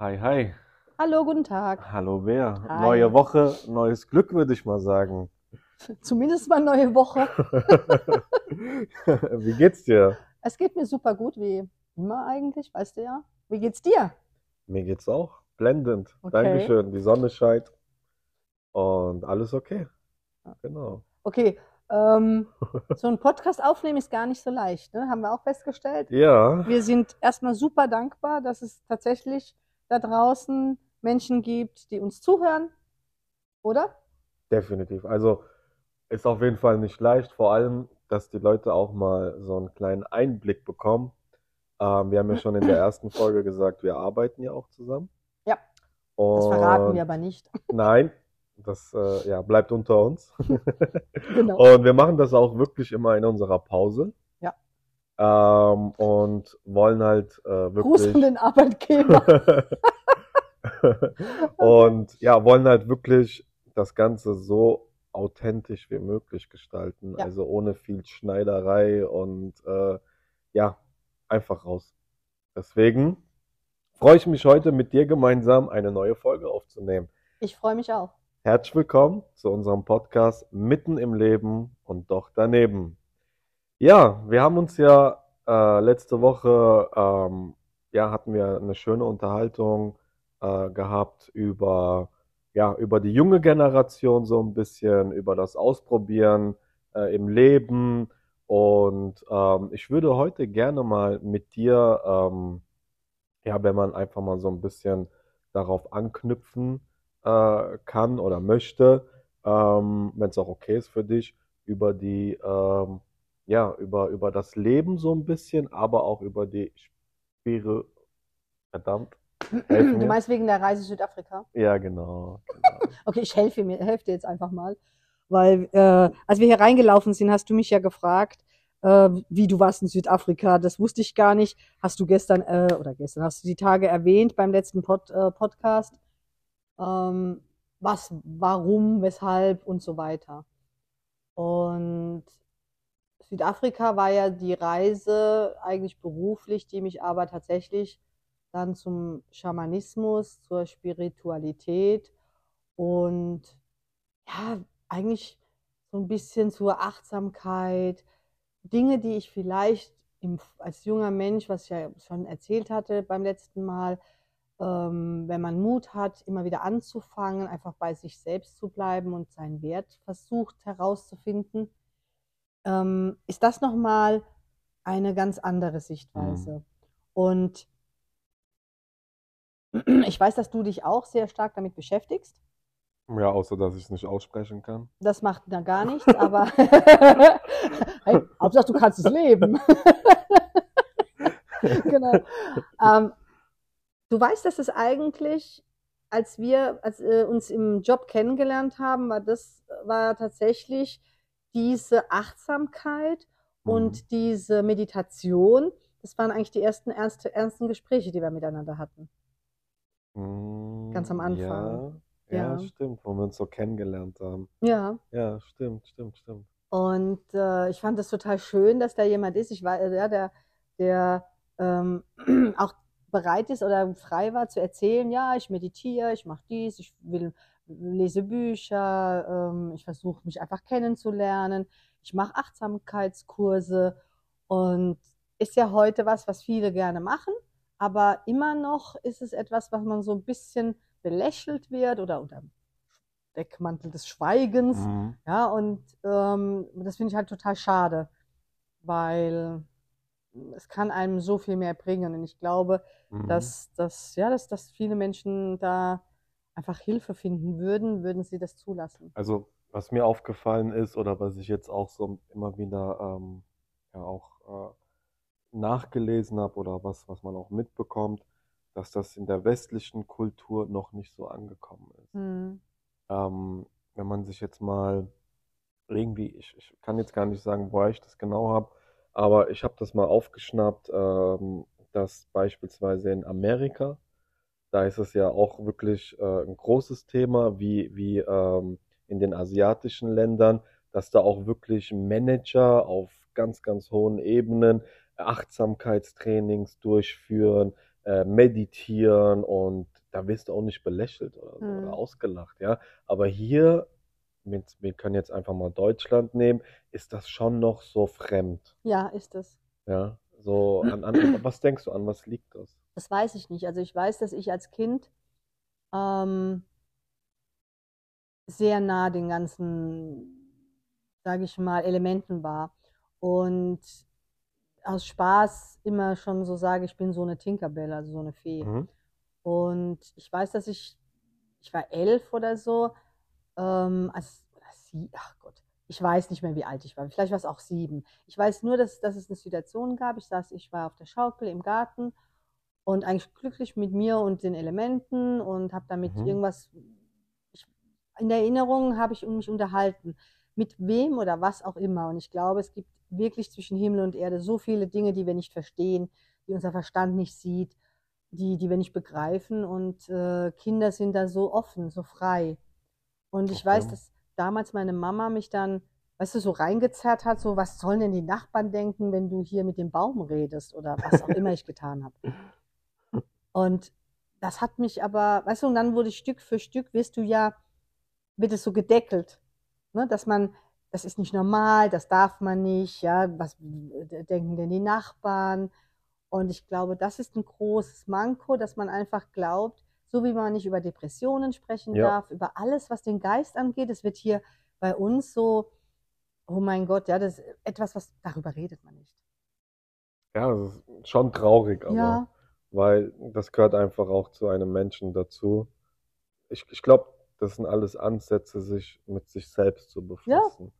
Hi, hi. Hallo, guten Tag. Hallo Bea. Hi. Neue Woche, neues Glück, würde ich mal sagen. Zumindest mal neue Woche. Wie geht's dir? Es geht mir super gut, wie immer eigentlich, weißt du ja. Wie geht's dir? Mir geht's auch blendend. Okay. Dankeschön. Die Sonne scheint und alles okay. Genau. Okay, ähm, so ein Podcast aufnehmen ist gar nicht so leicht, ne? Haben wir auch festgestellt. Ja, Wir sind erstmal super dankbar, dass es tatsächlich da draußen Menschen gibt, die uns zuhören, oder? definitiv. Also ist auf jeden Fall nicht leicht, vor allem, dass die Leute auch mal so einen kleinen Einblick bekommen. Ähm, wir haben ja schon in der ersten Folge gesagt, wir arbeiten ja auch zusammen. Ja, Das verraten Und wir aber nicht. Nein, das äh, ja, bleibt unter uns. Genau. Und wir machen das auch wirklich immer in unserer Pause. Ähm, und wollen halt äh, Gruß an wirklich. den Arbeitgeber. Und ja, wollen halt wirklich das Ganze so authentisch wie möglich gestalten. Ja. Also ohne viel Schneiderei und äh, ja, einfach raus. Deswegen freue ich mich heute mit dir gemeinsam eine neue Folge aufzunehmen. Ich freue mich auch. Herzlich willkommen zu unserem Podcast Mitten im Leben und doch daneben. Ja, wir haben uns ja äh, letzte Woche, ähm, ja, hatten wir eine schöne Unterhaltung äh, gehabt über, ja, über die junge Generation so ein bisschen, über das Ausprobieren äh, im Leben. Und ähm, ich würde heute gerne mal mit dir, ähm, ja, wenn man einfach mal so ein bisschen darauf anknüpfen äh, kann oder möchte, ähm, wenn es auch okay ist für dich, über die, ähm, ja, über, über das Leben so ein bisschen, aber auch über die Spire, verdammt, Du meinst wegen der Reise Südafrika? Ja, genau, genau. Okay, ich helfe mir, helfe dir jetzt einfach mal. Weil, äh, als wir hier reingelaufen sind, hast du mich ja gefragt, äh, wie du warst in Südafrika. Das wusste ich gar nicht. Hast du gestern, äh, oder gestern, hast du die Tage erwähnt beim letzten Pod, äh, Podcast. Ähm, was, warum, weshalb und so weiter. Und Südafrika war ja die Reise eigentlich beruflich, die mich aber tatsächlich dann zum Schamanismus, zur Spiritualität und ja, eigentlich so ein bisschen zur Achtsamkeit, Dinge, die ich vielleicht im, als junger Mensch, was ich ja schon erzählt hatte beim letzten Mal, ähm, wenn man Mut hat, immer wieder anzufangen, einfach bei sich selbst zu bleiben und seinen Wert versucht herauszufinden, ähm, ist das nochmal eine ganz andere Sichtweise. Und ich weiß, dass du dich auch sehr stark damit beschäftigst. Ja, außer dass ich es nicht aussprechen kann. Das macht da gar nichts, aber hey, Hauptsache du kannst es leben. genau. Ähm, du weißt, dass es eigentlich, als wir als, äh, uns im Job kennengelernt haben, war das war tatsächlich diese Achtsamkeit Mhm. und diese Meditation. Das waren eigentlich die ersten ernste, ernsten Gespräche, die wir miteinander hatten. Mm, Ganz am Anfang. Ja, ja, Ja. stimmt, wo wir uns so kennengelernt haben. Ja. Ja, stimmt, stimmt, stimmt. Und äh, ich fand das total schön, dass da jemand ist, ich war, ja, der, der ähm, auch bereit ist oder frei war zu erzählen, ja, ich meditiere, ich mache dies, ich will, lese Bücher, ähm, ich versuche mich einfach kennenzulernen, ich mache Achtsamkeitskurse und ist ja heute was, was viele gerne machen, aber immer noch ist es etwas, was man so ein bisschen belächelt wird oder unter Deckmantel des Schweigens. Mhm. Ja, und ähm, das finde ich halt total schade, weil es kann einem so viel mehr bringen. Und ich glaube, Mhm. dass, dass, ja, dass, dass viele Menschen da einfach Hilfe finden würden, würden sie das zulassen. Also, was mir aufgefallen ist oder was ich jetzt auch so immer wieder ähm, ja auch äh, nachgelesen habe oder was, was man auch mitbekommt, dass das in der westlichen Kultur noch nicht so angekommen ist. Hm. Ähm, wenn man sich jetzt mal irgendwie, ich, ich kann jetzt gar nicht sagen, woher ich das genau habe, aber ich habe das mal aufgeschnappt, ähm, dass beispielsweise in Amerika, da ist es ja auch wirklich äh, ein großes Thema, wie, wie ähm, in den asiatischen Ländern, dass da auch wirklich Manager auf ganz, ganz hohen Ebenen Achtsamkeitstrainings durchführen, äh, meditieren und da wirst du auch nicht belächelt oder, Mhm. oder ausgelacht, ja. Aber hier, mit, wir können jetzt einfach mal Deutschland nehmen, ist das schon noch so fremd, Ja, ist es. ja. So an, an was denkst du, an was liegt das? Das weiß ich nicht. Also ich weiß, dass ich als Kind ähm, sehr nah den ganzen, sage ich mal, Elementen war. Und aus Spaß immer schon so sage, ich bin so eine Tinkerbell, also so eine Fee. Mhm. Und ich weiß, dass ich, ich war elf oder so, ähm, als, sie, ach Gott, ich weiß nicht mehr, wie alt ich war. Vielleicht war es auch sieben. Ich weiß nur, dass, dass es eine Situation gab. Ich saß, ich war auf der Schaukel im Garten und eigentlich glücklich mit mir und den Elementen und habe damit Mhm. irgendwas, ich, in der Erinnerung habe ich mich unterhalten. Mit wem oder was auch immer. Und ich glaube, es gibt wirklich zwischen Himmel und Erde so viele Dinge, die wir nicht verstehen, die unser Verstand nicht sieht, die, die wir nicht begreifen. Und äh, Kinder sind da so offen, so frei. Und ich weiß, Okay. dass damals meine Mama mich dann, weißt du, so reingezerrt hat, so, was sollen denn die Nachbarn denken, wenn du hier mit dem Baum redest oder was auch immer ich getan habe. Und das hat mich aber, weißt du, und dann wurde Stück für Stück, wirst du ja, wird es so gedeckelt, ne, dass man, das ist nicht normal, das darf man nicht, ja, was denken denn die Nachbarn? Und ich glaube, das ist ein großes Manko, dass man einfach glaubt, so wie man nicht über Depressionen sprechen Ja. darf, über alles, was den Geist angeht, es wird hier bei uns so, oh mein Gott, ja, das ist etwas, was darüber redet man nicht. Ja, das ist schon traurig, aber Ja, weil das gehört einfach auch zu einem Menschen dazu. Ich, ich glaube, das sind alles Ansätze, sich mit sich selbst zu befassen.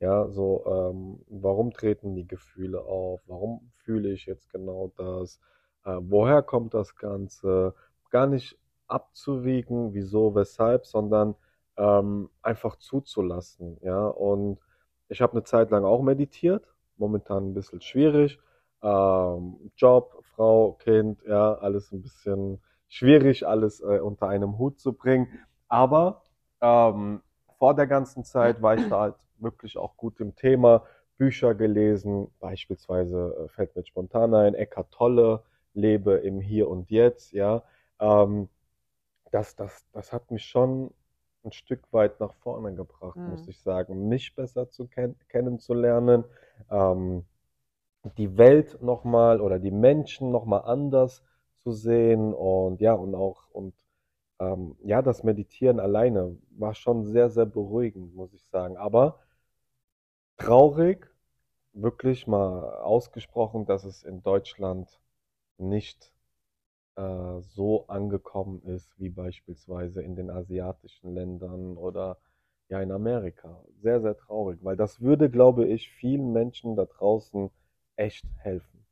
Ja, so, ähm, warum treten die Gefühle auf? Warum fühle ich jetzt genau das? Äh, woher kommt das Ganze? Gar nicht abzuwiegen, wieso, weshalb, sondern ähm, einfach zuzulassen. Ja, und ich habe eine Zeit lang auch meditiert, momentan ein bisschen schwierig. Ähm, Job, Frau, Kind, ja, alles ein bisschen schwierig, alles äh, unter einem Hut zu bringen. Aber ähm, vor der ganzen Zeit war ich da halt wirklich auch gut im Thema, Bücher gelesen, beispielsweise äh, fällt mir spontan ein, Eckart Tolle, Lebe im Hier und Jetzt, ja. Ähm, das, das, das hat mich schon ein Stück weit nach vorne gebracht, Mhm. muss ich sagen, mich besser zu ken kennenzulernen, ähm, die Welt nochmal oder die Menschen nochmal anders zu sehen und ja, und auch, und ähm, ja, das Meditieren alleine war schon sehr, sehr beruhigend, muss ich sagen. Aber traurig, wirklich mal ausgesprochen, dass es in Deutschland nicht äh, so angekommen ist wie beispielsweise in den asiatischen Ländern oder ja in Amerika. Sehr, sehr traurig, weil das würde, glaube ich, vielen Menschen da draußen echt helfen.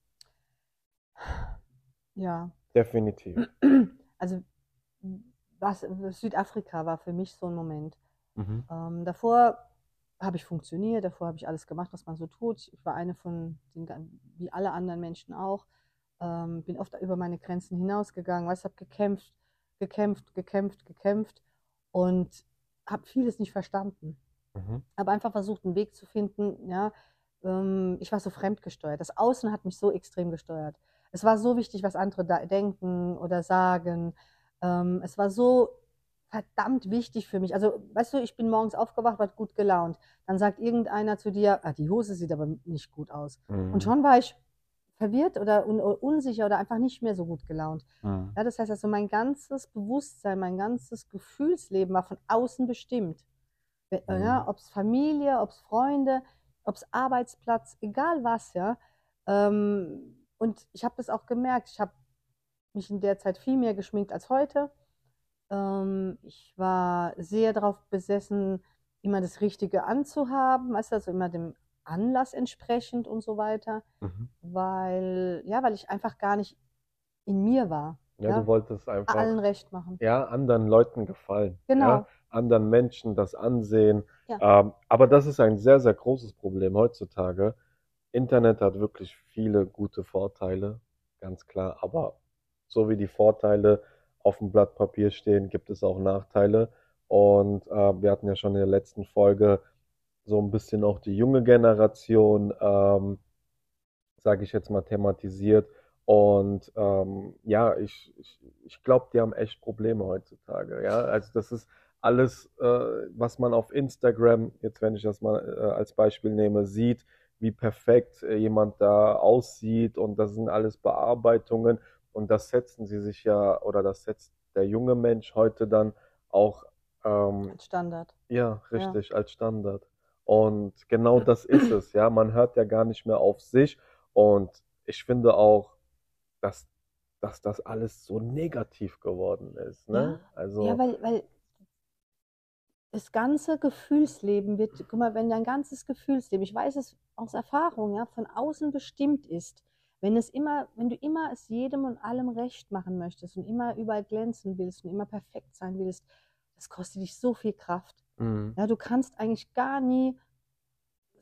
ja. Definitiv. Also was, Südafrika war für mich so ein Moment. Mhm. Ähm, davor habe ich funktioniert, davor habe ich alles gemacht, was man so tut. Ich war eine von den, wie alle anderen Menschen auch, ähm, bin oft über meine Grenzen hinausgegangen, was habe gekämpft, gekämpft, gekämpft, gekämpft und habe vieles nicht verstanden. Mhm. Habe einfach versucht, einen Weg zu finden. Ja, ähm, ich war so fremdgesteuert. Das Außen hat mich so extrem gesteuert. Es war so wichtig, was andere da denken oder sagen. Ähm, es war so verdammt wichtig für mich. Also, weißt du, ich bin morgens aufgewacht, war gut gelaunt. Dann sagt irgendeiner zu dir, ah, die Hose sieht aber nicht gut aus. Mhm. Und schon war ich verwirrt oder un unsicher oder einfach nicht mehr so gut gelaunt. Mhm. Ja, das heißt also, mein ganzes Bewusstsein, mein ganzes Gefühlsleben war von außen bestimmt. Mhm. Ja, ob es Familie, ob es Freunde, ob es Arbeitsplatz, egal was, ja. Ähm, und ich habe das auch gemerkt. Ich habe mich in der Zeit viel mehr geschminkt als heute. Ähm, ich war sehr darauf besessen, immer das Richtige anzuhaben, weißt du, also immer dem Anlass entsprechend und so weiter, Mhm. weil, ja, weil ich einfach gar nicht in mir war. Ja, Ja, du wolltest einfach allen recht machen. ja, anderen Leuten gefallen, Genau. ja, anderen Menschen das ansehen. Ja. Ähm, aber das ist ein sehr, sehr großes Problem heutzutage. Internet hat wirklich viele gute Vorteile, ganz klar. Aber so wie die Vorteile auf dem Blatt Papier stehen, gibt es auch Nachteile. Und äh, wir hatten ja schon in der letzten Folge so ein bisschen auch die junge Generation, ähm, sage ich jetzt mal, thematisiert. Und ähm, ja, ich, ich, ich glaube, die haben echt Probleme heutzutage. Ja, also das ist alles, äh, was man auf Instagram, jetzt wenn ich das mal äh, als Beispiel nehme, sieht, wie perfekt äh, jemand da aussieht und das sind alles Bearbeitungen und das setzen sie sich ja oder das setzt der junge Mensch heute dann auch ähm, Als Standard. ja, richtig, als Standard. Und genau das ist es, ja. Man hört ja gar nicht mehr auf sich. Und ich finde auch, dass, dass das alles so negativ geworden ist, ne? Also, Ja, weil, weil das ganze Gefühlsleben wird, guck mal, wenn dein ganzes Gefühlsleben, ich weiß es aus Erfahrung, ja, von außen bestimmt ist, wenn es immer, wenn du immer es jedem und allem recht machen möchtest und immer überall glänzen willst und immer perfekt sein willst, das kostet dich so viel Kraft. mhm. Ja, du kannst eigentlich gar nie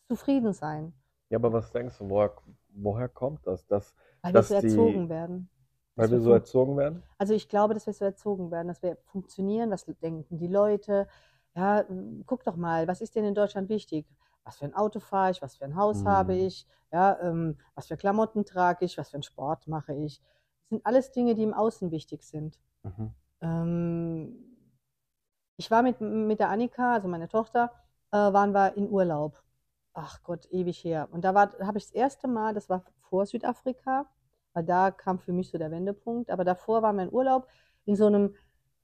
zufrieden sein, Ja, aber was denkst du, woher, woher kommt das? Dass, weil wir Dass so die- erzogen werden. weil wir wir so erzogen werden? Also ich glaube, dass wir so erzogen werden, dass wir funktionieren, was denken die Leute. Ja, m, guck doch mal, was ist denn in Deutschland wichtig? Was für ein Auto fahre ich? Was für ein Haus Mhm. habe ich? Ja, ähm, was für Klamotten trage ich? Was für einen Sport mache ich? Das sind alles Dinge, die im Außen wichtig sind. Mhm. Ähm, ich war mit, mit der Annika, also meine Tochter, äh, waren wir in Urlaub. Ach Gott, ewig her. Und da war, habe ich das erste Mal, das war vor Südafrika, weil da kam für mich so der Wendepunkt. Aber davor war mein Urlaub in so einem,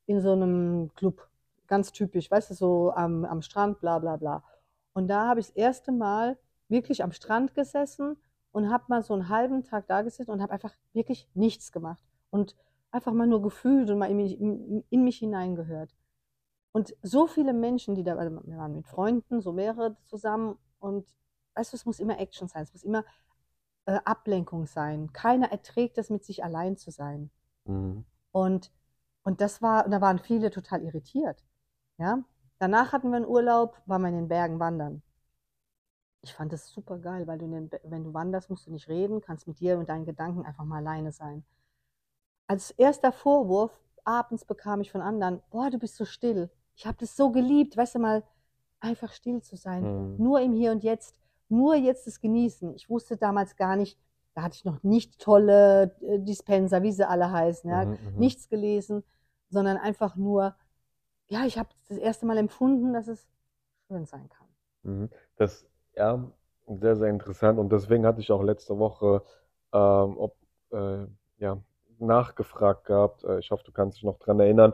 in so einem Club, ganz typisch, weißt du, so am, am Strand, bla bla bla. Und da habe ich das erste Mal wirklich am Strand gesessen und habe mal so einen halben Tag da gesessen und habe einfach wirklich nichts gemacht. Und einfach mal nur gefühlt und mal in mich, in, in mich hineingehört. Und so viele Menschen, die da, also wir waren mit Freunden, so mehrere zusammen und weißt du, es muss immer Action sein, es muss immer äh, Ablenkung sein. Keiner erträgt es, mit sich allein zu sein. Mhm. Und, und das war, und da waren viele total irritiert. Ja? Danach hatten wir einen Urlaub, waren wir in den Bergen wandern. Ich fand das super geil, weil du in den, wenn du wanderst, musst du nicht reden, kannst mit dir und deinen Gedanken einfach mal alleine sein. Als erster Vorwurf abends bekam ich von anderen, boah, du bist so still. Ich habe das so geliebt, weißt du mal, einfach still zu sein, Mhm. nur im Hier und Jetzt, nur jetzt das Genießen. Ich wusste damals gar nicht, da hatte ich noch nicht tolle äh, Dispenser, wie sie alle heißen, ja, Mhm, mhm. nichts gelesen, sondern einfach nur, ja, ich habe das erste Mal empfunden, dass es schön sein kann. Mhm. Das, ja, sehr, sehr interessant. Und deswegen hatte ich auch letzte Woche ähm, ob, äh, ja, nachgefragt gehabt. Äh, ich hoffe, du kannst dich noch dran erinnern.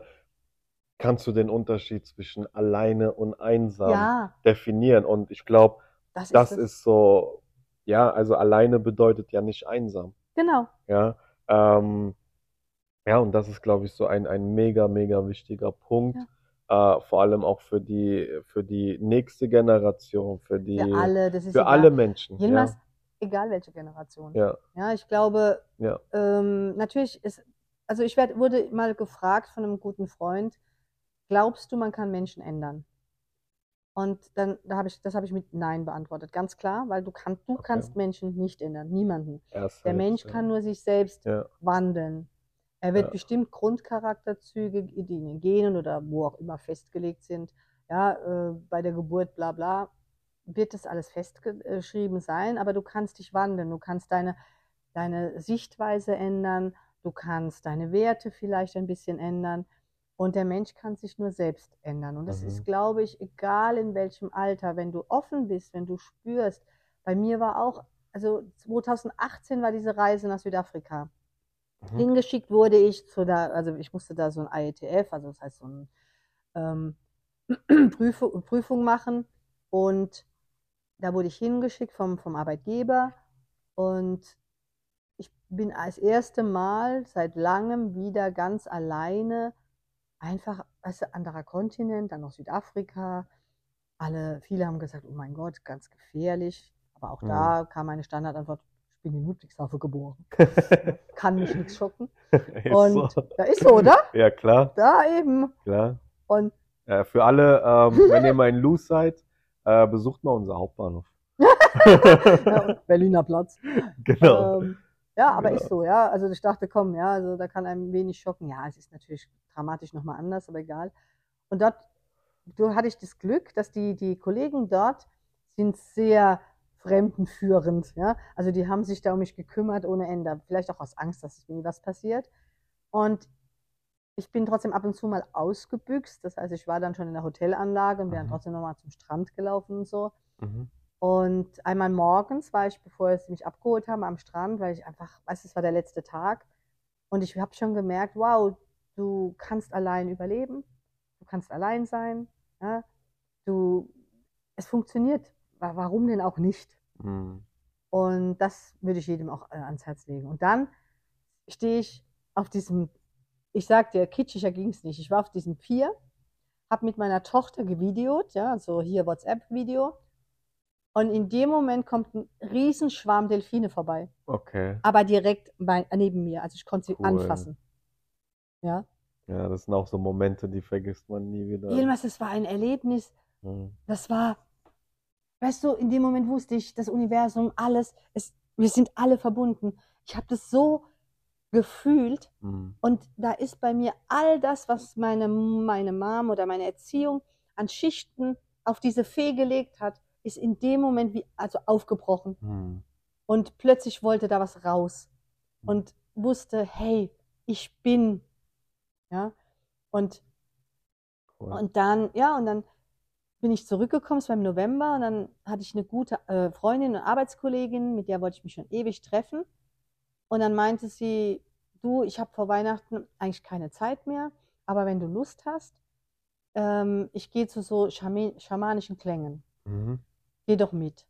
Kannst du den Unterschied zwischen alleine und einsam Ja, definieren? Und ich glaube, das ist das ist so, ja, also alleine bedeutet ja nicht einsam. Genau. Ja, ähm, ja, und das ist, glaube ich, so ein, ein mega, mega wichtiger Punkt. Äh, vor allem auch für die, für die nächste Generation, für die, Für alle, das ist für egal. alle Menschen. Ja, Jedenfalls, egal welche Generation. ja, Ja, ich glaube, ja. ähm, natürlich ist, also ich werd, wurde mal gefragt von einem guten Freund, glaubst du, man kann Menschen ändern? Und dann, da habe ich, das habe ich mit Nein beantwortet, ganz klar, weil du kannst, du Okay. kannst Menschen nicht ändern, niemanden. Erst Der Mensch ja. kann nur sich selbst Ja, wandeln. Er wird Ja. bestimmt Grundcharakterzüge, die in den Genen oder wo auch immer festgelegt sind, ja, äh, bei der Geburt, bla bla, wird das alles festgeschrieben sein, aber du kannst dich wandeln, du kannst deine, deine Sichtweise ändern, du kannst deine Werte vielleicht ein bisschen ändern und der Mensch kann sich nur selbst ändern. Und das Mhm. ist, glaube ich, egal in welchem Alter, wenn du offen bist, wenn du spürst. Bei mir war auch, also 2018 war diese Reise nach Südafrika. Mhm. Hingeschickt wurde ich zu der, also ich musste da so ein IETF, also das heißt so ein ähm, Prüfung, Prüfung machen und da wurde ich hingeschickt vom, vom Arbeitgeber und ich bin das erste Mal seit langem wieder ganz alleine, einfach, weißt du, anderer Kontinent, dann noch Südafrika. Alle, viele haben gesagt, oh mein Gott, ganz gefährlich. Aber auch Mhm. da kam meine Standardantwort, bin in Ludwigshafen geboren. Kann mich nichts schocken. Ist Und so. da ist so, oder? Ja, klar, Da eben. klar. Und Ja, für alle, ähm, wenn ihr mal in Luz seid, äh, besucht mal unser Hauptbahnhof. ja, Berliner Platz. Genau. Ähm, ja, aber Genau. ist so, ja. Also ich dachte, komm, ja, also da kann einem wenig schocken. Ja, es ist natürlich dramatisch nochmal anders, aber egal. Und dort, hatte ich das Glück, dass die, die Kollegen dort sind sehr fremdenführend, ja. Also die haben sich da um mich gekümmert ohne Ende. Vielleicht auch aus Angst, dass mir was passiert. Und ich bin trotzdem ab und zu mal ausgebüxt. Das heißt, ich war dann schon in der Hotelanlage und dann Mhm. trotzdem nochmal zum Strand gelaufen und so. Mhm. Und einmal morgens war ich, bevor sie mich abgeholt haben, am Strand, weil ich einfach, weißt du, es war der letzte Tag. Und ich habe schon gemerkt, wow, du kannst allein überleben, du kannst allein sein, ja? du, es funktioniert. Wa- Warum denn auch nicht? Mhm. Und das würde ich jedem auch äh, ans Herz legen. Und dann stehe ich auf diesem, ich sag dir, kitschiger ging es nicht. Ich war auf diesem Pier, habe mit meiner Tochter gevideot, ja, so hier WhatsApp-Video. Und in dem Moment kommt ein Riesenschwarm Delfine vorbei, Okay. aber direkt bei, neben mir. Also ich konnte sie Cool. anfassen. Ja. Ja, das sind auch so Momente, die vergisst man nie wieder. Irgendwas, es war ein Erlebnis, Mhm. das war, weißt du, in dem Moment wusste ich, das Universum, alles, es, wir sind alle verbunden. Ich habe das so gefühlt Mhm. und da ist bei mir all das, was meine, meine Mom oder meine Erziehung an Schichten auf diese Fee gelegt hat, ist in dem Moment wie, also aufgebrochen. Mhm. Und plötzlich wollte da was raus und wusste, hey, ich bin, ja, und Cool. und dann, ja, und dann bin ich zurückgekommen, es war im November, und dann hatte ich eine gute äh, Freundin und Arbeitskollegin, mit der wollte ich mich schon ewig treffen. Und dann meinte sie, du, ich habe vor Weihnachten eigentlich keine Zeit mehr, aber wenn du Lust hast, ähm, ich gehe zu so schami- schamanischen Klängen. Mhm. Geh doch mit.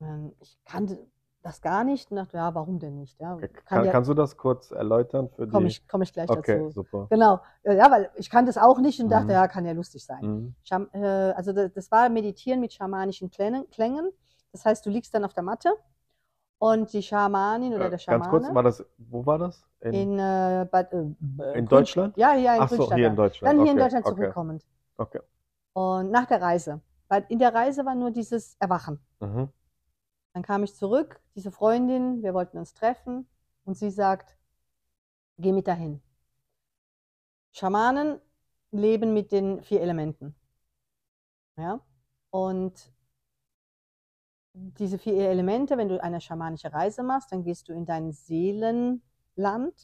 Ähm, Ich kannte das gar nicht und dachte, ja, warum denn nicht? Ja, kann Kann, ja, kannst du das kurz erläutern für komme die? ich, komm ich gleich Okay, dazu. super. Genau, ja, weil ich kannte es auch nicht und dachte, Mhm. ja, kann ja lustig sein. Mhm. Scham äh, also das, das war Meditieren mit schamanischen Klängen, Klängen. Das heißt, du liegst dann auf der Matte und die Schamanin oder Äh, der ganz kurz, Schamane war das, wo war das? In, in, äh, Bad, äh, in Deutschland? Ja, ja, in Ach so, hier in Deutschland. Dann hier in Okay, Deutschland okay. zurückkommend. Okay. Und nach der Reise. Weil in der Reise war nur dieses Erwachen. Mhm. Dann kam ich zurück, diese Freundin, wir wollten uns treffen und sie sagt, geh mit dahin. Schamanen leben mit den vier Elementen. Ja? Und diese vier Elemente, wenn du eine schamanische Reise machst, dann gehst du in dein Seelenland,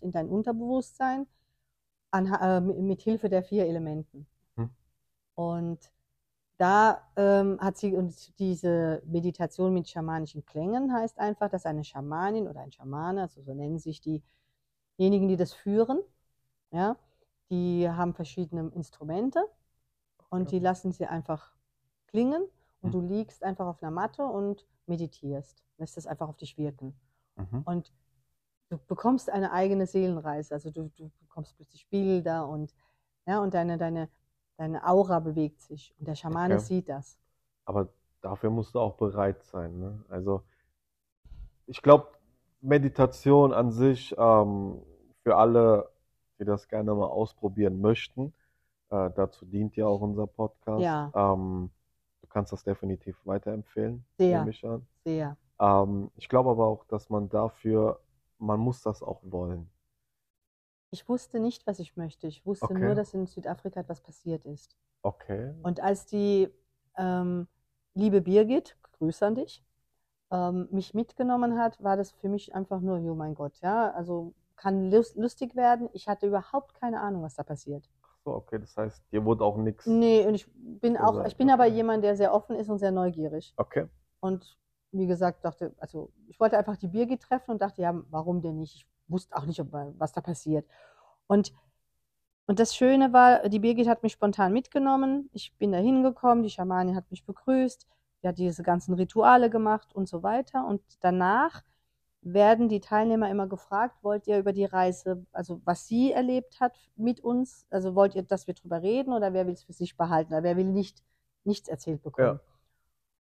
in dein Unterbewusstsein, an, äh, mit Hilfe der vier Elementen. Hm. Und da ähm, hat sie und diese Meditation mit schamanischen Klängen heißt einfach, dass eine Schamanin oder ein Schamane, also so nennen sich diejenigen, die das führen, ja, die haben verschiedene Instrumente und die lassen sie einfach klingen und Hm. du liegst einfach auf einer Matte und meditierst, lässt es einfach auf dich wirken. Mhm. Und du bekommst eine eigene Seelenreise. Also du, du bekommst plötzlich Bilder und, ja, und deine, deine, deine Aura bewegt sich. Und der Schamane Okay. sieht das. Aber dafür musst du auch bereit sein. Ne? Also ich glaube, Meditation an sich ähm, für alle, die das gerne mal ausprobieren möchten, äh, dazu dient ja auch unser Podcast. Ja. Ähm, du kannst das definitiv weiterempfehlen, Sehr. nehme ich an. Sehr. Ähm, ich glaube aber auch, dass man dafür, man muss das auch wollen. Ich wusste nicht, was ich möchte. Ich wusste Okay. nur, dass in Südafrika etwas passiert ist. Okay. Und als die ähm, liebe Birgit, Grüße an dich, ähm, mich mitgenommen hat, war das für mich einfach nur, oh mein Gott, ja, also kann lus- lustig werden. Ich hatte überhaupt keine Ahnung, was da passiert. Ach so, okay, das heißt, dir wurde auch nichts. Nee, und ich bin auch, gesagt, ich bin aber okay. jemand, der sehr offen ist und sehr neugierig. Okay. Und wie gesagt, dachte, also ich wollte einfach die Birgit treffen und dachte, ja, warum denn nicht? Ich wusste auch nicht, ob, was da passiert. Und, und das Schöne war, die Birgit hat mich spontan mitgenommen. Ich bin da hingekommen, die Schamanin hat mich begrüßt, die hat diese ganzen Rituale gemacht und so weiter. Und danach werden die Teilnehmer immer gefragt, wollt ihr über die Reise, also was sie erlebt hat mit uns, also wollt ihr, dass wir drüber reden oder wer will es für sich behalten oder wer will nicht nichts erzählt bekommen?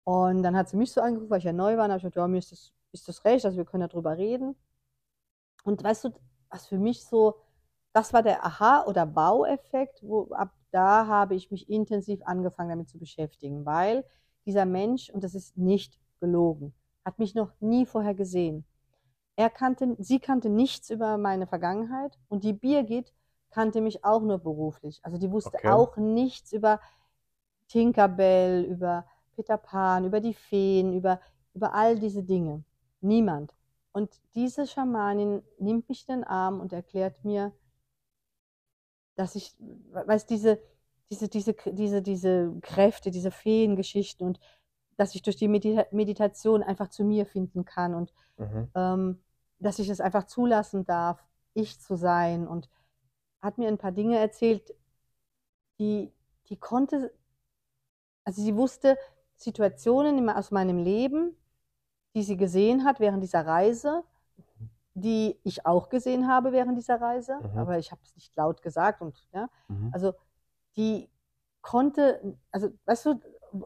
Und dann hat sie mich so angerufen, weil ich ja neu war, und habe ich gesagt, ja, mir ist das, ist das recht, also wir können darüber reden. Und weißt du, was für mich so, das war der Aha- oder Wow-Effekt, wo ab da habe ich mich intensiv angefangen damit zu beschäftigen, weil dieser Mensch, und das ist nicht gelogen, hat mich noch nie vorher gesehen. Er kannte, sie kannte nichts über meine Vergangenheit und die Birgit kannte mich auch nur beruflich. Also die wusste Okay. auch nichts über Tinkerbell, über Peter Pan, über die Feen, über über all diese Dinge. Niemand. Und diese Schamanin nimmt mich in den Arm und erklärt mir, dass ich, weißt diese, diese, diese, diese, diese Kräfte, diese Feengeschichten und dass ich durch die Medita Meditation einfach zu mir finden kann und Mhm. ähm, dass ich es einfach zulassen darf, ich zu sein und hat mir ein paar Dinge erzählt, die, die konnte, also sie wusste Situationen aus meinem Leben, die sie gesehen hat während dieser Reise, die ich auch gesehen habe während dieser Reise, Mhm. aber ich habe es nicht laut gesagt und ja, Mhm. also die konnte, also weißt du,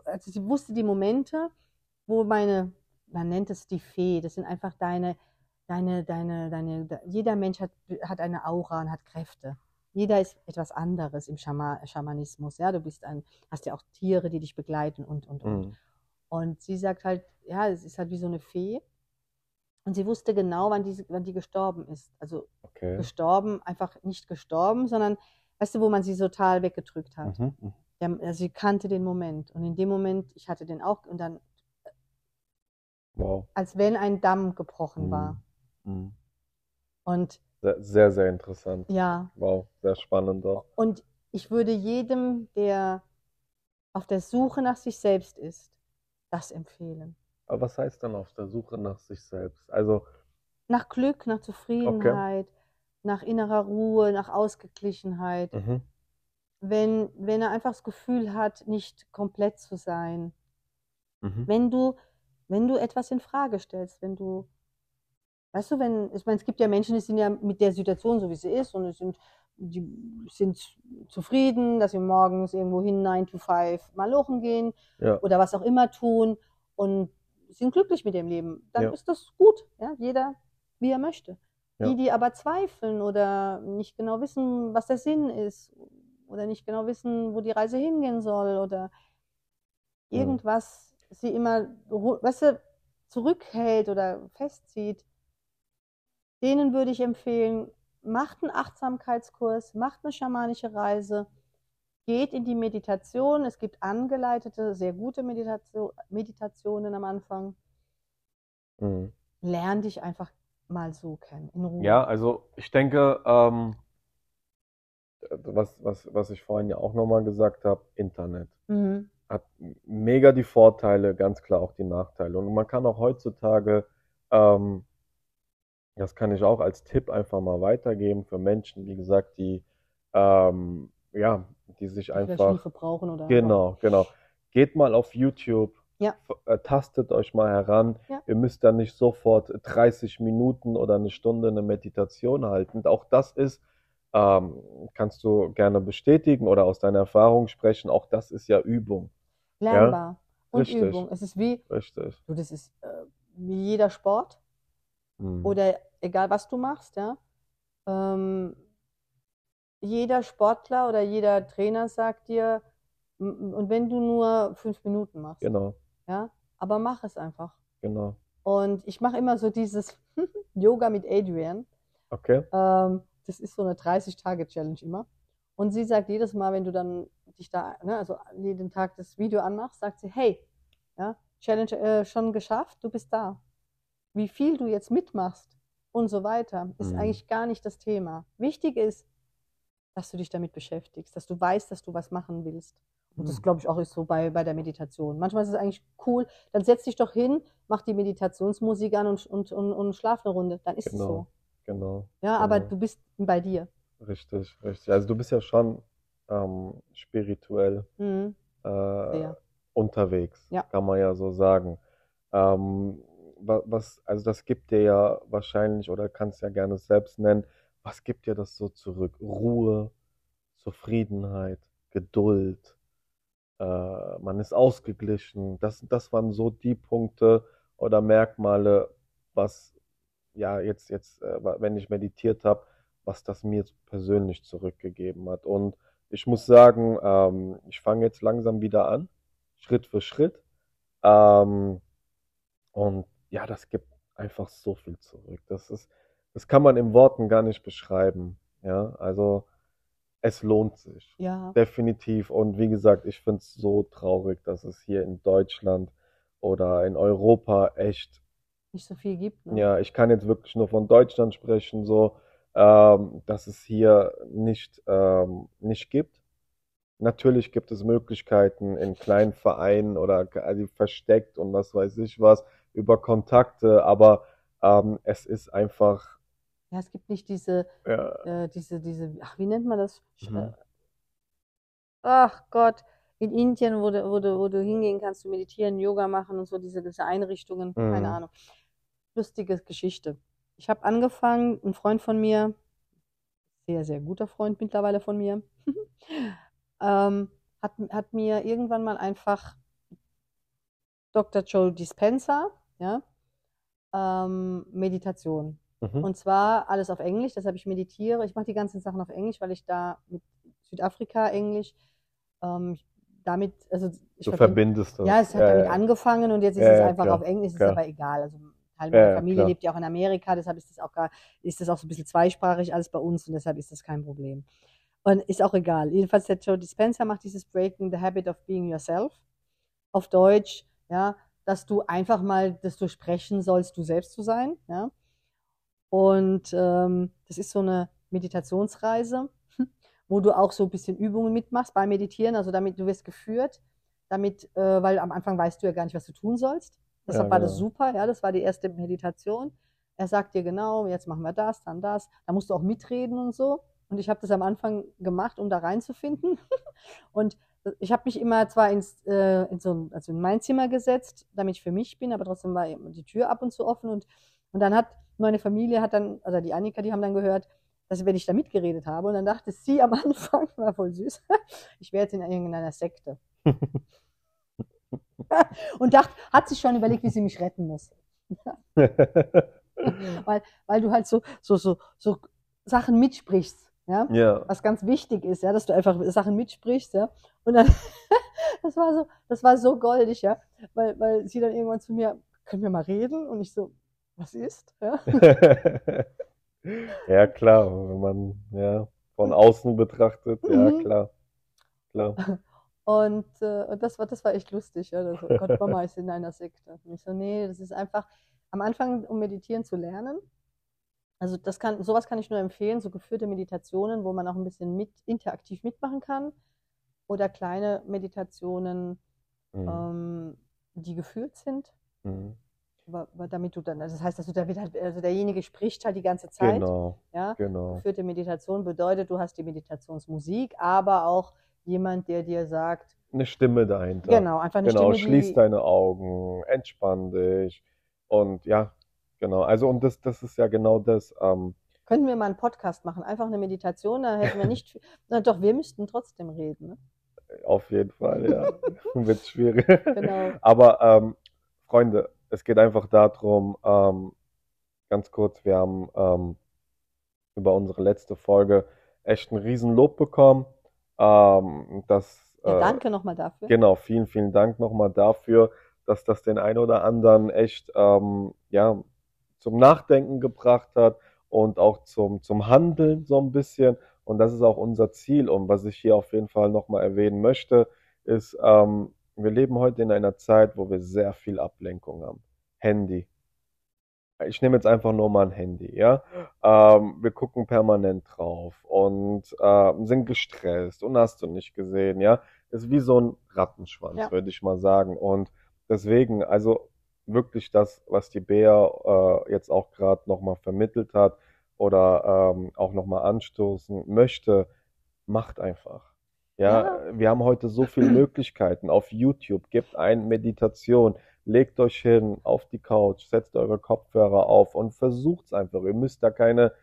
also sie wusste die Momente, wo meine, man nennt es die Fee, das sind einfach deine, deine, deine, deine, jeder Mensch hat, hat eine Aura und hat Kräfte. Jeder ist etwas anderes im Schama Schamanismus, ja, du bist ein, hast ja auch Tiere, die dich begleiten und, und, und. Mhm. Und sie sagt halt, ja, es ist halt wie so eine Fee. Und sie wusste genau, wann die, wann die gestorben ist. Also Okay. gestorben, einfach nicht gestorben, sondern, weißt du, wo man sie total weggedrückt hat. Mhm. Mhm. Also sie kannte den Moment. Und in dem Moment, ich hatte den auch, und dann, Wow. als wenn ein Damm gebrochen war. Mhm. Und Sehr, sehr, sehr interessant. ja, Wow, sehr spannend auch. und ich würde jedem, der auf der Suche nach sich selbst ist, das empfehlen. Aber was heißt dann auf der Suche nach sich selbst? Also, Nach Glück, nach Zufriedenheit, nach innerer Ruhe, nach Ausgeglichenheit. mhm. Wenn, wenn er einfach das Gefühl hat, nicht komplett zu sein. Mhm. wenn du, wenn du etwas in Frage stellst, wenn du, weißt du, wenn, ich meine, es gibt ja Menschen, die sind ja mit der Situation so wie sie ist und es sind, die sind zufrieden, dass sie morgens irgendwo hin 9 to 5 mal lochen gehen Ja. oder was auch immer tun und sind glücklich mit dem Leben. Dann Ja. ist das gut, ja, jeder wie er möchte. Ja. Die, die aber zweifeln oder nicht genau wissen, was der Sinn ist oder nicht genau wissen, wo die Reise hingehen soll oder irgendwas sie immer, weißt du, zurückhält oder festzieht, denen würde ich empfehlen, macht einen Achtsamkeitskurs, macht eine schamanische Reise, geht in die Meditation. Es gibt angeleitete, sehr gute Meditation, Meditationen am Anfang. Mhm. Lern dich einfach mal so kennen, in Ruhe. Ja, also ich denke, ähm, was, was, was ich vorhin ja auch nochmal gesagt habe, Internet Mhm. hat mega die Vorteile, ganz klar auch die Nachteile. Und man kann auch heutzutage, ähm, das kann ich auch als Tipp einfach mal weitergeben für Menschen, wie gesagt, die, ähm, ja, die sich Die einfach Hilfe brauchen oder Genau, genau. Geht mal auf YouTube, Ja. äh, tastet euch mal heran. Ja. Ihr müsst dann nicht sofort 30 Minuten oder eine Stunde eine Meditation halten. Auch das ist, ähm, kannst du gerne bestätigen oder aus deiner Erfahrung sprechen. Auch das ist ja Übung. lernbar und richtig. Übung. Es ist wie, Richtig. du, das ist äh, wie jeder Sport. Mhm. oder egal was du machst, ja. Ähm, jeder Sportler oder jeder Trainer sagt dir, und wenn du nur fünf Minuten machst, Genau, ja, aber mach es einfach. genau. Und ich mache immer so dieses Yoga mit Adrian. Okay. Ähm, das ist so eine 30-Tage-Challenge immer. Und sie sagt jedes Mal, wenn du dann dich da, ne, also jeden Tag das Video anmachst, sagt sie, hey, ja, Challenge äh, schon geschafft, du bist da. Wie viel du jetzt mitmachst und so weiter, ist Mhm. eigentlich gar nicht das Thema. Wichtig ist, dass du dich damit beschäftigst, dass du weißt, dass du was machen willst. Und das, Mhm. glaube ich, auch ist so bei, bei der Meditation. Manchmal ist es eigentlich cool, dann setz dich doch hin, mach die Meditationsmusik an und, und, und, und schlaf eine Runde. Dann ist es Genau. so. Genau. Ja, aber Genau. du bist bei dir. Richtig, richtig. Also du bist ja schon ähm, spirituell Mhm. äh, unterwegs, Ja. kann man ja so sagen. Ähm, was, also das gibt dir ja wahrscheinlich, oder kannst ja gerne selbst nennen, was gibt dir das so zurück? Ruhe, Zufriedenheit, Geduld, äh, man ist ausgeglichen. Das, das waren so die Punkte oder Merkmale, was ja jetzt, jetzt, äh, wenn ich meditiert habe, was das mir persönlich zurückgegeben hat. Und ich muss sagen, ähm, ich fange jetzt langsam wieder an, Schritt für Schritt. Ähm, und ja, das gibt einfach so viel zurück. Das ist, das kann man in Worten gar nicht beschreiben. Ja, also es lohnt sich. Ja. Definitiv. Und wie gesagt, ich finde es so traurig, dass es hier in Deutschland oder in Europa echt, Nicht so viel gibt. Ne? ja, ich kann jetzt wirklich nur von Deutschland sprechen, so, ähm, dass es hier nicht, ähm, nicht gibt. Natürlich gibt es Möglichkeiten in kleinen Vereinen oder also versteckt und was weiß ich was über Kontakte, aber ähm, es ist einfach, Ja, es gibt nicht diese, ja, äh, diese, diese, ach, wie nennt man das? Mhm. äh, Ach Gott, in Indien, wo du, wo du, wo du hingehen kannst, du meditieren, Yoga machen und so, diese, diese Einrichtungen, keine Mhm. Ahnung. Lustige Geschichte. Ich habe angefangen, ein Freund von mir, sehr, sehr guter Freund mittlerweile von mir, ähm, hat, hat mir irgendwann mal einfach Dr. Joe Dispenza, ja, ähm, Meditation. mhm, Und zwar alles auf Englisch, deshalb ich meditiere. Ich mache die ganzen Sachen auf Englisch, weil ich da mit Südafrika Englisch ähm, damit, also ich du verbind- verbindest das. ja, es hat Ja, damit ja. angefangen und jetzt ist Ja, es einfach klar, auf Englisch, ist klar. aber egal. Also Teil meiner Familie klar. lebt ja auch in Amerika, deshalb ist das auch gar, ist das auch so ein bisschen zweisprachig alles bei uns und deshalb ist das kein Problem. Und ist auch egal. Jedenfalls der Joe Dispenza macht dieses Breaking the Habit of Being Yourself. Auf Deutsch, ja, dass du einfach mal das durchsprechen sollst, du selbst zu sein, ja. Und ähm, das ist so eine Meditationsreise, wo du auch so ein bisschen Übungen mitmachst beim Meditieren, also damit du wirst geführt, damit, äh, weil am Anfang weißt du ja gar nicht, was du tun sollst. Deshalb Ja, war das genau. super, ja, das war die erste Meditation. Er sagt dir genau, jetzt machen wir das, dann das. Da musst du auch mitreden und so. Und ich habe das am Anfang gemacht, um da reinzufinden. Und ich habe mich immer zwar ins, äh, in, so, ein- also in mein Zimmer gesetzt, damit ich für mich bin, aber trotzdem war die Tür ab und zu offen. Und, und dann hat meine Familie, hat dann, also die Annika, die haben dann gehört, dass wenn ich da mitgeredet habe. Und dann dachte sie am Anfang, war voll süß, ich wäre jetzt in irgendeiner Sekte. Und dachte, hat sich schon überlegt, wie sie mich retten muss. Weil, weil du halt so, so, so, so Sachen mitsprichst, ja Ja, was ganz wichtig ist, ja, dass du einfach Sachen mitsprichst, ja. Und dann, das war so, das war so goldig, ja, weil, weil sie dann irgendwann zu mir, können wir mal reden? Und ich so, was ist? Ja. ja, klar, wenn man ja von außen betrachtet, ja, Mhm. klar, klar. Und, äh, und das war, das war echt lustig, ja. Das, oh Gott, Mama ist in einer Sekte. Und ich so, nee, das ist einfach am Anfang, um meditieren zu lernen. Also das kann, sowas kann ich nur empfehlen, so geführte Meditationen, wo man auch ein bisschen mit, interaktiv mitmachen kann. Oder kleine Meditationen, Mhm. ähm, die geführt sind. Mhm. Aber, aber damit du dann, also das heißt, dass du da halt, also derjenige spricht halt die ganze Zeit. Genau, Ja. genau. Geführte Meditation bedeutet, du hast die Meditationsmusik, aber auch jemand, der dir sagt, Eine Stimme dahinter. genau, einfach eine Genau, Stimme, schließ die, deine Augen, entspann dich und ja, genau. Also und das, das ist ja genau das. Ähm, könnten wir mal einen Podcast machen, einfach eine Meditation, da hätten wir nicht, viel- na doch, wir müssten trotzdem reden. Ne? auf jeden Fall, ja, wird schwierig. Genau. Aber ähm, Freunde, es geht einfach darum, ähm, ganz kurz, wir haben ähm, über unsere letzte Folge echt ein Riesenlob bekommen. Ähm, das, Ja, äh, danke nochmal dafür. Genau, vielen, vielen Dank nochmal dafür, dass das den einen oder anderen echt ähm, ja, zum Nachdenken gebracht hat und auch zum, zum Handeln so ein bisschen. Und das ist auch unser Ziel. Und was ich hier auf jeden Fall nochmal erwähnen möchte, ist, ähm, wir leben heute in einer Zeit, wo wir sehr viel Ablenkung haben. Handy. Ich nehme jetzt einfach nur mal ein Handy, ja. Ähm, wir gucken permanent drauf und äh, sind gestresst und hast du nicht gesehen, ja. Ist wie so ein Rattenschwanz, Ja. würde ich mal sagen. Und deswegen, also wirklich das, was die Bea äh, jetzt auch gerade nochmal vermittelt hat oder ähm, auch nochmal anstoßen möchte, macht einfach. Ja, wir haben heute so viele Möglichkeiten. Auf YouTube gibt ein Meditation, legt euch hin auf die Couch, setzt eure Kopfhörer auf und versucht's einfach. Ihr müsst da keine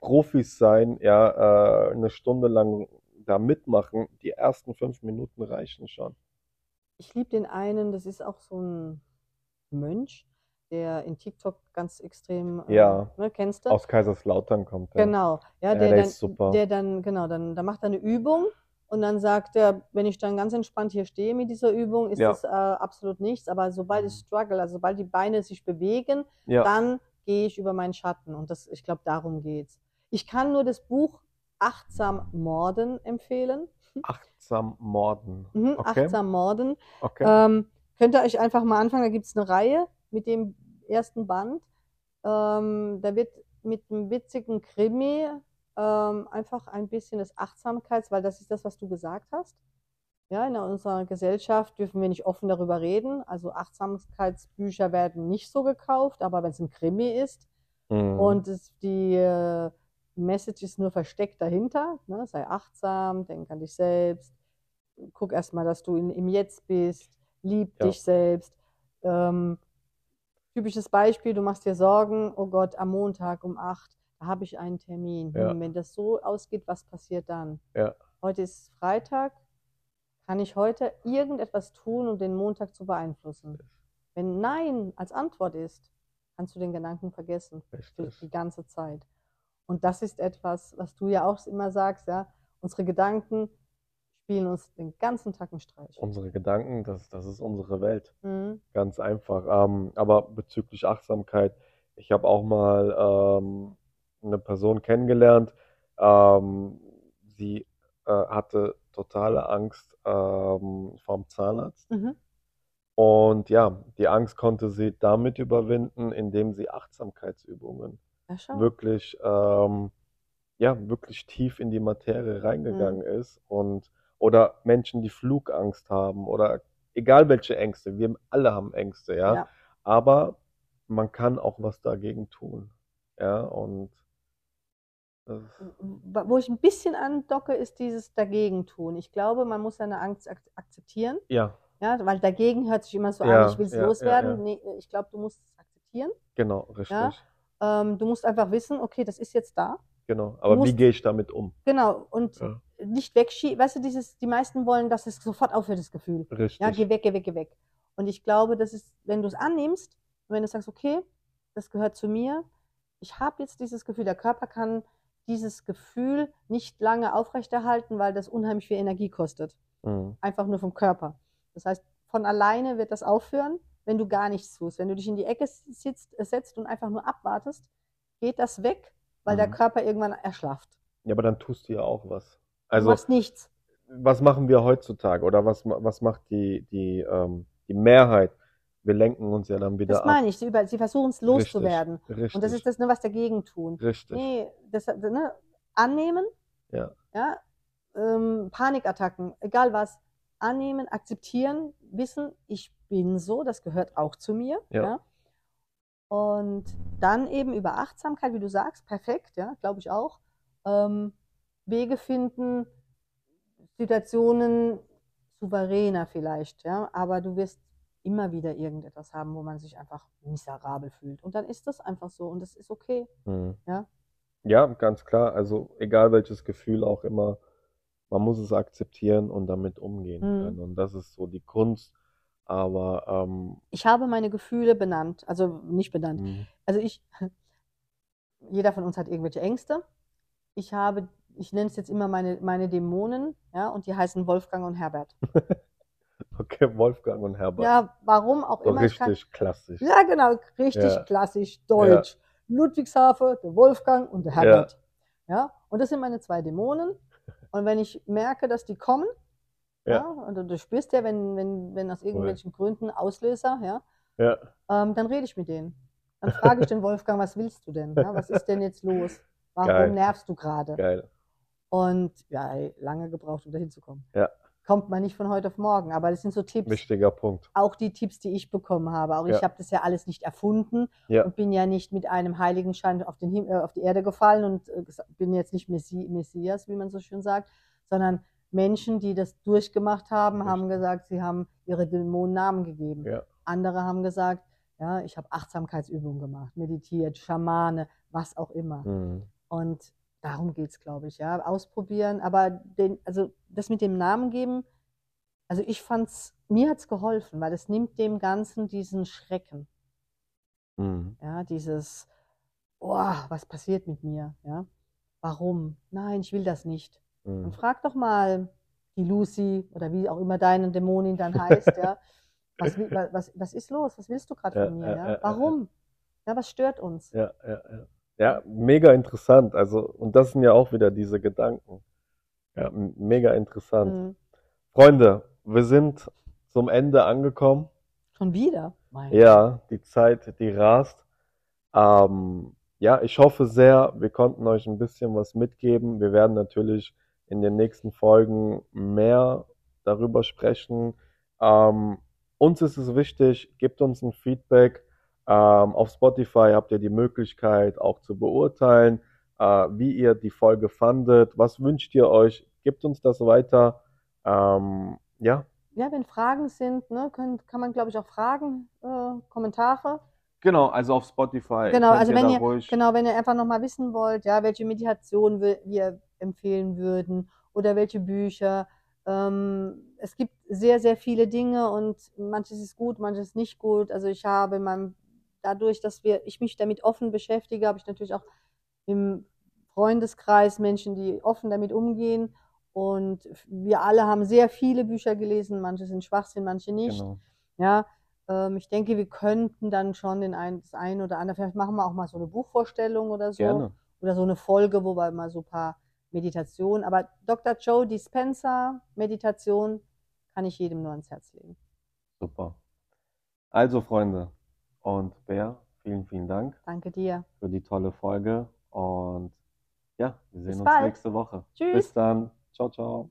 Profis sein, ja, äh, eine Stunde lang da mitmachen. Die ersten fünf Minuten reichen schon. Ich liebe den einen, das ist auch so ein Mönch, der in TikTok ganz extrem, äh, Ja. ne, kennst du? Aus Kaiserslautern kommt er. Genau, ja, Ja, der, der dann, super. der dann, genau, dann, dann macht er eine Übung und dann sagt er, wenn ich dann ganz entspannt hier stehe mit dieser Übung, ist Ja. das äh, absolut nichts, aber sobald ich struggle, also sobald die Beine sich bewegen, Ja, dann gehe ich über meinen Schatten und das, ich glaube, darum geht's. Ich kann nur das Buch Achtsam Morden empfehlen. achtsam morden. Mhm, Okay, Achtsam Morden. okay. Ähm, könnt ihr euch einfach mal anfangen. Da gibt es eine Reihe mit dem ersten Band. Ähm, da wird mit einem witzigen Krimi ähm, einfach ein bisschen des Achtsamkeits, weil das ist das, was du gesagt hast. Ja, in unserer Gesellschaft dürfen wir nicht offen darüber reden. Also Achtsamkeitsbücher werden nicht so gekauft, aber wenn es ein Krimi ist Mhm. und es, die äh, Message ist nur versteckt dahinter, ne? sei achtsam, denk an dich selbst, guck erstmal, dass du in, im Jetzt bist, lieb Ja. dich selbst. Ähm, typisches Beispiel, du machst dir Sorgen, oh Gott, am Montag um 8, da habe ich einen Termin. Ja. Hm, wenn das so ausgeht, was passiert dann? Ja. Heute ist Freitag, kann ich heute irgendetwas tun, um den Montag zu beeinflussen? Wenn Nein als Antwort ist, kannst du den Gedanken vergessen für die ganze Zeit. Und das ist etwas, was du ja auch immer sagst, ja, unsere Gedanken spielen uns den ganzen Tag einen Streich. Unsere Gedanken, das, das ist unsere Welt. Mhm. Ganz einfach. Ähm, aber bezüglich Achtsamkeit, ich habe auch mal ähm, eine Person kennengelernt. Ähm, sie äh, hatte totale Angst ähm, vorm Zahnarzt. Mhm. Und ja, die Angst konnte sie damit überwinden, indem sie Achtsamkeitsübungen wirklich, ähm, ja, wirklich tief in die Materie reingegangen Mhm. ist. Und oder Menschen, die Flugangst haben oder egal welche Ängste, wir alle haben Ängste, ja. Ja. Aber man kann auch was dagegen tun. Ja, und Wo ich ein bisschen andocke, ist dieses Dagegen-tun. Ich glaube, man muss seine Angst ak akzeptieren. ja, Ja, weil dagegen hört sich immer so Ja, an, ich will es ja, loswerden. ja. Nee, ich glaube, du musst es akzeptieren. genau, richtig. Ähm, du musst einfach wissen, okay, das ist jetzt da. Genau. Aber wie musst- gehe ich damit um? Genau. Und. Nicht wegschieben. Weißt du, dieses, die meisten wollen, dass es sofort aufhört, das Gefühl. Richtig. Ja, geh weg, geh weg, geh weg. Und ich glaube, das ist, wenn du es annimmst, wenn du sagst, okay, das gehört zu mir, ich habe jetzt dieses Gefühl, der Körper kann dieses Gefühl nicht lange aufrechterhalten, weil das unheimlich viel Energie kostet. Mhm. Einfach nur vom Körper. Das heißt, von alleine wird das aufhören, wenn du gar nichts tust. Wenn du dich in die Ecke sitzt, äh, setzt und einfach nur abwartest, geht das weg, weil der Mhm. Körper irgendwann erschlafft. Ja, aber dann tust du ja auch was. Du Also, machst nichts. was machen wir heutzutage oder was, was macht die, die, ähm, die Mehrheit? Wir lenken uns ja dann wieder Das ab. meine ich. Sie, über, sie versuchen es loszuwerden. Richtig. Und das ist das, ne, was dagegen tun. Richtig. Nee, das, ne, annehmen, Ja. ja, ähm, Panikattacken, egal was, annehmen, akzeptieren, wissen, ich bin so, das gehört auch zu mir, Ja. ja. Und dann eben über Achtsamkeit, wie du sagst, perfekt, ja, glaube ich auch, ähm, Wege finden, Situationen souveräner vielleicht, ja, aber du wirst immer wieder irgendetwas haben, wo man sich einfach miserabel fühlt. Und dann ist das einfach so und das ist okay. Mhm. Ja. Ja, ganz klar. Also, egal welches Gefühl auch immer, man muss es akzeptieren und damit umgehen Mhm. können. Und das ist so die Kunst. Aber, ähm, Ich habe meine Gefühle benannt, also nicht benannt. mh, Also ich, jeder von uns hat irgendwelche Ängste. Ich habe, ich nenne es jetzt immer meine, meine Dämonen, ja, und die heißen Wolfgang und Herbert. okay, Wolfgang und Herbert. Ja, warum auch so immer. Ich kann, richtig klassisch. ja, genau, richtig Ja. klassisch deutsch. Ludwigshafen, der Wolfgang und der Herbert. Ja. und das sind meine zwei Dämonen. Und wenn ich merke, dass die kommen, ja, Ja. und du, spürst ja, wenn, wenn, wenn aus irgendwelchen Gründen Auslöser, ja, Ja, ähm, dann rede ich mit denen. Dann frage ich den Wolfgang, was willst du denn? Ja, was ist denn jetzt los? Warum Geil. nervst du gerade? geil. Und ja, ey, lange gebraucht, um da hinzukommen. Ja. Kommt man nicht von heute auf morgen, aber das sind so Tipps, Wichtiger Punkt. auch die Tipps, die ich bekommen habe. Auch Ja. ich habe das ja alles nicht erfunden Ja. und bin ja nicht mit einem Heiligenschein auf, den Him äh, auf die Erde gefallen und äh, bin jetzt nicht Messi Messias, wie man so schön sagt, sondern Menschen, die das durchgemacht haben, haben Richtig. gesagt, sie haben ihre Dämonen Namen gegeben. Ja. Andere haben gesagt, ja, ich habe Achtsamkeitsübungen gemacht, meditiert, Schamane, was auch immer. Mhm. Und darum geht's, glaube ich, ja. Ausprobieren, aber den, also das mit dem Namen geben, also ich fand's, mir hat's geholfen, weil es nimmt dem Ganzen diesen Schrecken, Mhm. ja, dieses, oh, was passiert mit mir, ja. Warum? Nein, ich will das nicht. Dann Mhm. frag doch mal die Lucy oder wie auch immer deine Dämonin dann heißt, ja. Was, was, was ist los? Was willst du gerade Ja, von mir? ja, ja, Warum? Ja, was stört uns? Ja, ja, ja. Ja, mega interessant. Also, und das sind ja auch wieder diese Gedanken. Ja, mega interessant. Mhm. Freunde, wir sind zum Ende angekommen. Schon wieder? Mein Ja, die Zeit, die rast. Ähm, ja, ich hoffe sehr, wir konnten euch ein bisschen was mitgeben. Wir werden natürlich in den nächsten Folgen mehr darüber sprechen. Ähm, uns ist es wichtig, gebt uns ein Feedback. Ähm, auf Spotify habt ihr die Möglichkeit auch zu beurteilen, äh, wie ihr die Folge fandet. Was wünscht ihr euch? Gebt uns das weiter. Ähm, ja, Ja, wenn Fragen sind, ne, können, kann man, glaube ich, auch Fragen, äh, Kommentare. genau, also auf Spotify Genau, also wenn ihr, ruhig. genau, wenn ihr einfach nochmal wissen wollt, ja, welche Meditation wir, wir empfehlen würden oder welche Bücher. Ähm, es gibt sehr, sehr viele Dinge und manches ist gut, manches nicht gut. Also ich habe in meinem, dadurch, dass wir, ich mich damit offen beschäftige, habe ich natürlich auch im Freundeskreis Menschen, die offen damit umgehen. Und wir alle haben sehr viele Bücher gelesen, manche sind Schwachsinn, manche nicht. Genau. Ja, ähm, ich denke, wir könnten dann schon den ein, das eine oder andere, vielleicht machen wir auch mal so eine Buchvorstellung oder so. Gerne. Oder so eine Folge, wo wir mal so ein paar Meditationen. Aber Dr. Joe Dispenza, Meditation, kann ich jedem nur ans Herz legen. Super. Also, Freunde und Bär, vielen, vielen Dank Danke dir. für die tolle Folge und ja, wir sehen Bis uns bald. nächste Woche. Tschüss. Bis dann. Ciao, ciao.